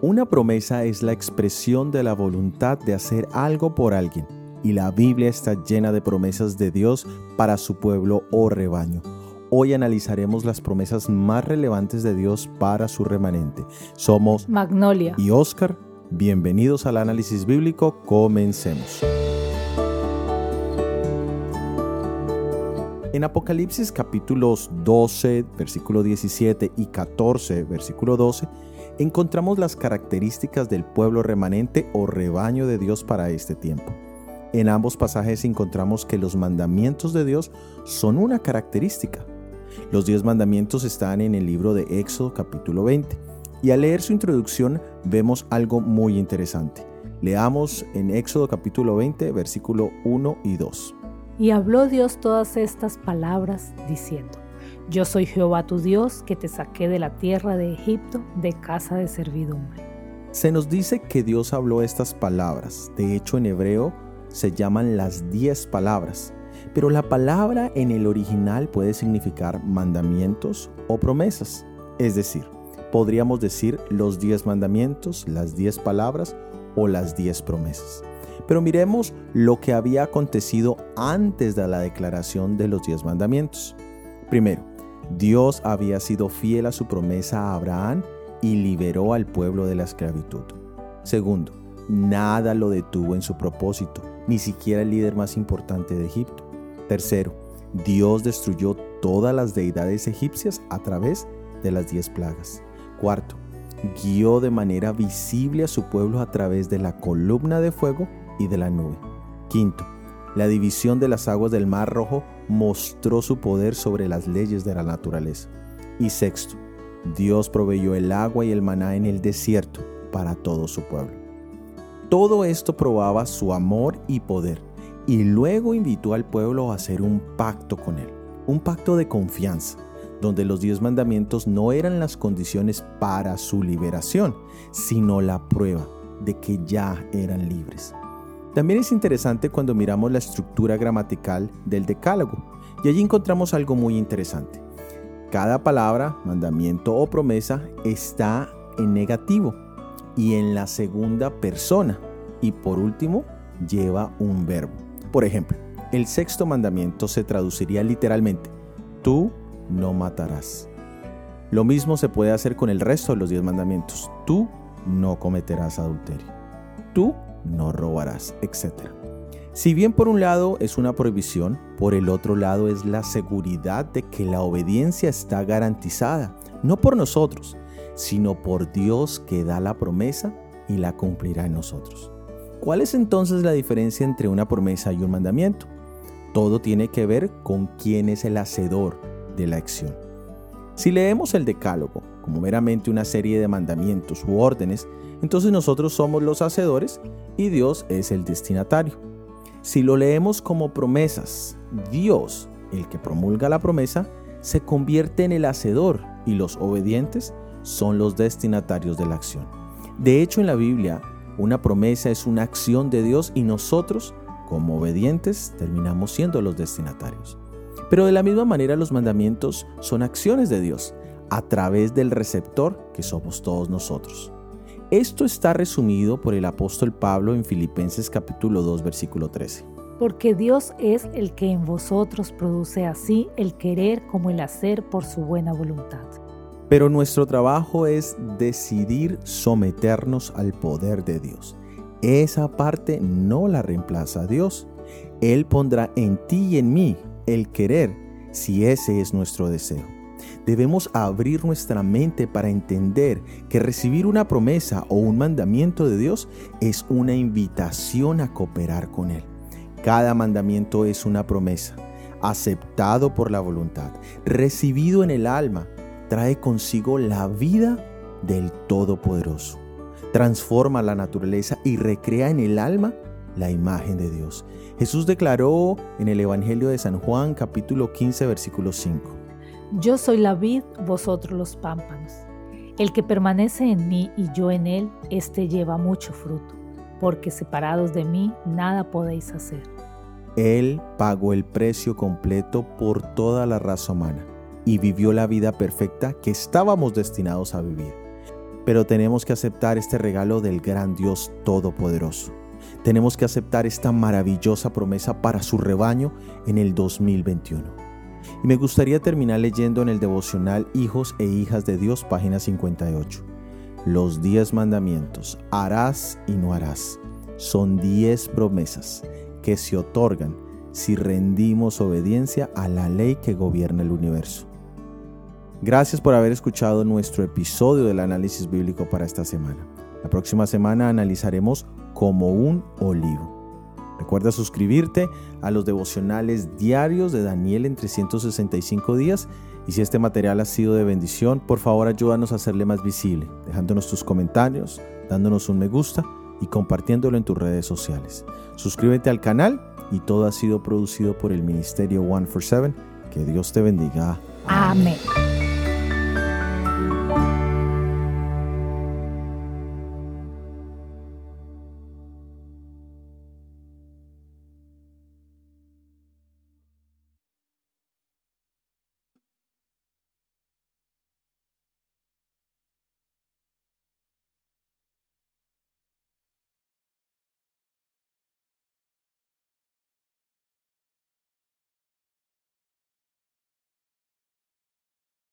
Una promesa es la expresión de la voluntad de hacer algo por alguien, y la Biblia está llena de promesas de Dios para su pueblo o rebaño. Hoy analizaremos las promesas más relevantes de Dios para su remanente. Somos Magnolia y Oscar. Bienvenidos al análisis bíblico. Comencemos. En Apocalipsis capítulos 12, versículo 17 y 14, versículo 12, encontramos las características del pueblo remanente o rebaño de Dios para este tiempo. En ambos pasajes encontramos que los mandamientos de Dios son una característica. Los diez mandamientos están en el libro de Éxodo capítulo 20 y al leer su introducción vemos algo muy interesante. Leamos en Éxodo capítulo 20 versículo 1 y 2. Y habló Dios todas estas palabras diciendo, yo soy Jehová tu Dios, que te saqué de la tierra de Egipto, de casa de servidumbre. Se nos dice que Dios habló estas palabras. De hecho, en hebreo se llaman las diez palabras. Pero la palabra en el original puede significar mandamientos o promesas. Es decir, podríamos decir los diez mandamientos, las diez palabras o las diez promesas. Pero miremos lo que había acontecido antes de la declaración de los diez mandamientos. Primero, Dios había sido fiel a su promesa a Abraham y liberó al pueblo de la esclavitud. Segundo, nada lo detuvo en su propósito, ni siquiera el líder más importante de Egipto. Tercero, Dios destruyó todas las deidades egipcias a través de las diez plagas. Cuarto, guió de manera visible a su pueblo a través de la columna de fuego y de la nube. Quinto, la división de las aguas del Mar Rojo mostró su poder sobre las leyes de la naturaleza. Y sexto, Dios proveyó el agua y el maná en el desierto para todo su pueblo. Todo esto probaba su amor y poder, y luego invitó al pueblo a hacer un pacto con él, un pacto de confianza, donde los diez mandamientos no eran las condiciones para su liberación, sino la prueba de que ya eran libres. También es interesante cuando miramos la estructura gramatical del decálogo y allí encontramos algo muy interesante. Cada palabra, mandamiento o promesa está en negativo y en la segunda persona y por último lleva un verbo. Por ejemplo, el sexto mandamiento se traduciría literalmente, tú no matarás. Lo mismo se puede hacer con el resto de los diez mandamientos, tú no cometerás adulterio. Tú no robarás, etc. Si bien por un lado es una prohibición, por el otro lado es la seguridad de que la obediencia está garantizada, no por nosotros, sino por Dios que da la promesa y la cumplirá en nosotros. ¿Cuál es entonces la diferencia entre una promesa y un mandamiento? Todo tiene que ver con quién es el hacedor de la acción. Si leemos el Decálogo como meramente una serie de mandamientos u órdenes, entonces nosotros somos los hacedores y Dios es el destinatario. Si lo leemos como promesas, Dios, el que promulga la promesa, se convierte en el hacedor y los obedientes son los destinatarios de la acción. De hecho, en la Biblia, una promesa es una acción de Dios y nosotros, como obedientes, terminamos siendo los destinatarios. Pero de la misma manera los mandamientos son acciones de Dios a través del receptor que somos todos nosotros. Esto está resumido por el apóstol Pablo en Filipenses capítulo 2 versículo 13. Porque Dios es el que en vosotros produce así el querer como el hacer por su buena voluntad. Pero nuestro trabajo es decidir someternos al poder de Dios. Esa parte no la reemplaza Dios. Él pondrá en ti y en mí el querer si ese es nuestro deseo. Debemos abrir nuestra mente para entender que recibir una promesa o un mandamiento de Dios es una invitación a cooperar con Él. Cada mandamiento es una promesa, aceptado por la voluntad, recibido en el alma, trae consigo la vida del Todopoderoso. Transforma la naturaleza y recrea en el alma la imagen de Dios. Jesús declaró en el Evangelio de San Juan capítulo 15 versículo 5. Yo soy la vid, vosotros los pámpanos. El que permanece en mí y yo en él, éste lleva mucho fruto, porque separados de mí nada podéis hacer. Él pagó el precio completo por toda la raza humana y vivió la vida perfecta que estábamos destinados a vivir. Pero tenemos que aceptar este regalo del gran Dios Todopoderoso. Tenemos que aceptar esta maravillosa promesa para su rebaño en el 2021. Y me gustaría terminar leyendo en el devocional Hijos e Hijas de Dios, página 58. Los diez mandamientos, harás y no harás, son diez promesas que se otorgan si rendimos obediencia a la ley que gobierna el universo. Gracias por haber escuchado nuestro episodio del análisis bíblico para esta semana. La próxima semana analizaremos como un olivo. Recuerda suscribirte a los devocionales diarios de Daniel en 365 días y si este material ha sido de bendición, por favor ayúdanos a hacerle más visible, dejándonos tus comentarios, dándonos un me gusta y compartiéndolo en tus redes sociales. Suscríbete al canal y todo ha sido producido por el Ministerio 147. Que Dios te bendiga. Amén.